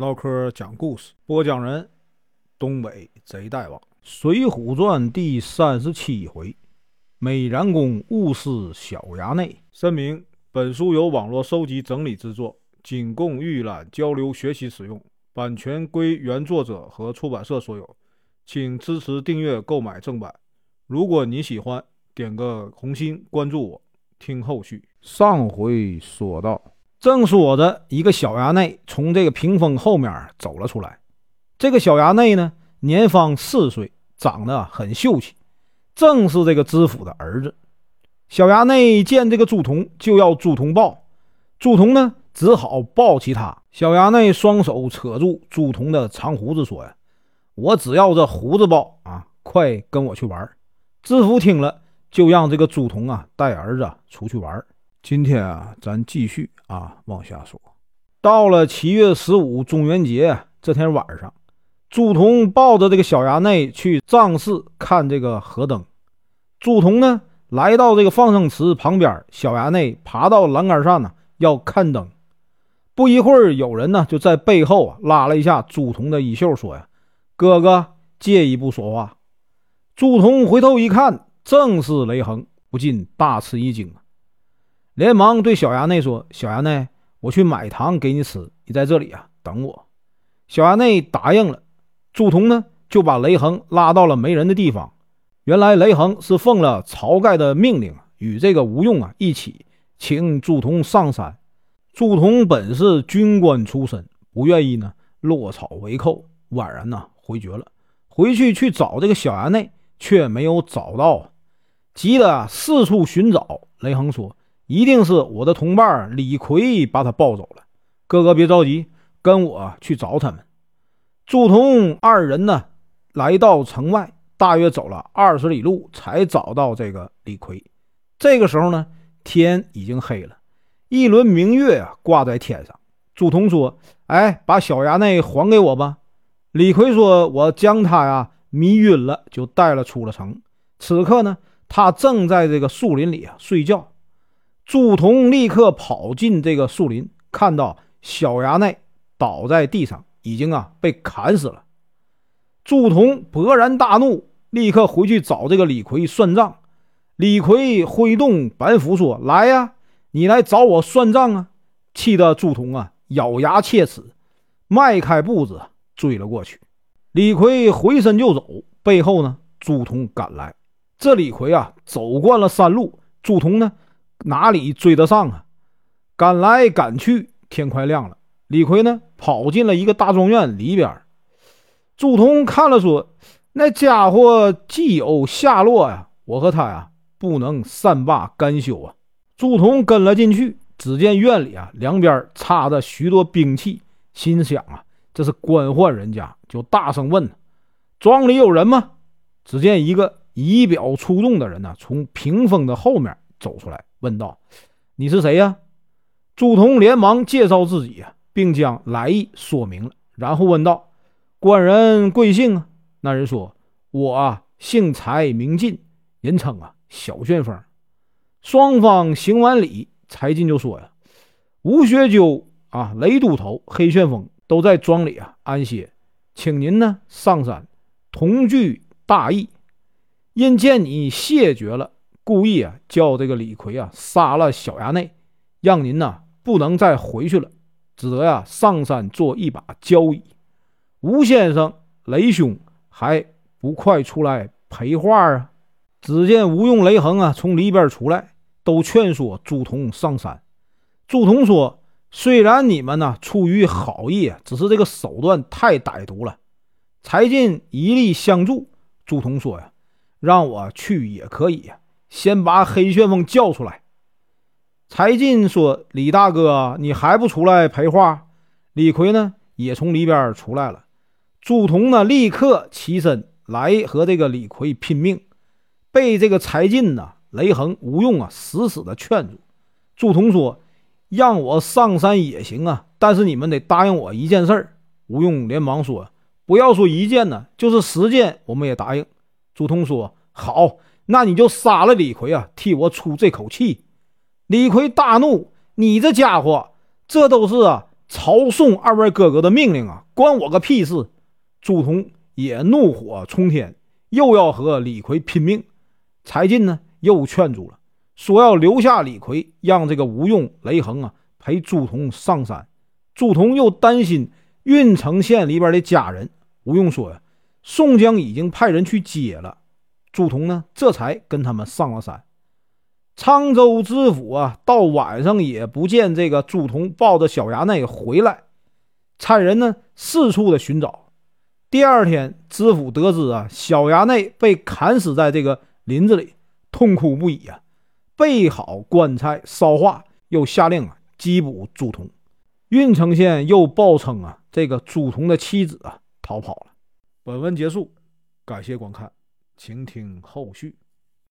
唠嗑讲故事，播讲人：东北贼大王，《水浒传》第三十七回：美髯公误事小衙内。声明：本书由网络收集整理制作，仅供预览、交流、学习使用，版权归原作者和出版社所有，请支持订阅、购买正版。如果你喜欢，点个红心，关注我，听后续。上回说到。正说着，一个小衙内从这个屏风后面走了出来。这个小衙内呢，年方四岁，长得很秀气，正是这个知府的儿子。小衙内见这个朱仝，就要朱仝抱。朱仝呢，只好抱起他。小衙内双手扯住朱仝的长胡子，说：“呀，我只要这胡子抱啊！快跟我去玩。”知府听了，就让这个朱仝啊带儿子出去玩。今天啊，咱继续啊往下说。到了七月十五中元节这天晚上，朱仝抱着这个小衙内去藏寺看这个河灯。朱仝呢来到这个放生池旁边，小衙内爬到栏杆上呢要看灯。不一会儿，有人呢就在背后啊拉了一下朱仝的衣袖，说：“呀，哥哥借一步说话。”朱仝回头一看，正是雷横，不禁大吃一惊。连忙对小衙内说：“小衙内，我去买糖给你吃，你在这里啊等我。”小衙内答应了。朱仝呢就把雷横拉到了没人的地方。原来雷横是奉了晁盖的命令，与这个吴用啊一起请朱仝上山。朱仝本是军官出身，不愿意呢落草为寇，宛然呢回绝了。回去去找这个小衙内，却没有找到，急得四处寻找。雷横说。一定是我的同伴李逵把他抱走了。哥哥别着急，跟我去找他们。朱仝二人呢，来到城外，大约走了二十里路，才找到这个李逵。这个时候呢，天已经黑了，一轮明月啊挂在天上。朱仝说：“哎，把小衙内还给我吧。”李逵说：“我将他呀迷晕了，就带了出了城。此刻呢，他正在这个树林里啊睡觉。”朱仝立刻跑进这个树林，看到小衙内倒在地上，已经啊被砍死了。朱仝勃然大怒，立刻回去找这个李逵算账。李逵挥动板斧说：“来呀，你来找我算账啊！”气得朱仝啊咬牙切齿，迈开步子追了过去。李逵回身就走，背后呢朱仝赶来。这李逵啊走惯了山路，朱仝呢？哪里追得上啊？赶来赶去，天快亮了。李逵呢，跑进了一个大庄院里边。朱仝看了说：“那家伙既有下落呀，我和他呀，不能善罢甘休啊。”朱仝跟了进去，只见院里啊，两边插着许多兵器，心想啊，这是官宦人家，就大声问：“庄里有人吗？”只见一个仪表出众的人呢，从屏风的后面走出来。问道：“你是谁呀？”朱仝连忙介绍自己，并将来意说明了，然后问道：“官人贵姓啊？”那人说：“我啊，姓柴，名进，人称啊小旋风。”双方行完礼，柴进就说：“呀，吴学究啊，雷都头，黑旋风都在庄里啊安歇，请您呢上山同聚大义。因见你谢绝了。”故意啊，叫这个李逵啊杀了小衙内，让您呐不能再回去了，只得呀上山做一把交椅。吴先生、雷兄还不快出来陪话啊？只见吴用、雷横啊从里边出来，都劝说朱仝上山。朱仝说：“虽然你们呢出于好意，只是这个手段太歹毒了。”柴进一力相助。朱仝说：“呀，让我去也可以呀。”先把黑旋风叫出来。柴进说：“李大哥，你还不出来陪话？”李逵呢，也从里边出来了。朱仝呢，立刻起身来和这个李逵拼命，被这个柴进呢、雷横、吴用啊死死的劝住。朱仝说：“让我上山也行啊，但是你们得答应我一件事儿。”吴用连忙说：“不要说一件呢，就是十件，我们也答应。”朱仝说：“好。”那你就杀了李逵啊，替我出这口气。李逵大怒：“你这家伙，这都是啊曹宋二位哥哥的命令啊，关我个屁事！朱仝也怒火冲天，又要和李逵拼命。柴进呢，又劝阻了，说要留下李逵，让这个吴用、雷横啊陪朱仝上山。朱仝又担心郓城县里边的家人。吴用说呀，宋江已经派人去接了。朱仝呢，这才跟他们上了山。沧州知府啊，到晚上也不见这个朱仝抱着小衙内回来，差人呢四处的寻找。第二天，知府得知啊，小衙内被砍死在这个林子里，痛哭不已啊，备好棺材烧化，又下令啊缉捕朱仝。郓城县又报称啊，这个朱仝的妻子啊逃跑了。本文结束，感谢观看，请听后续。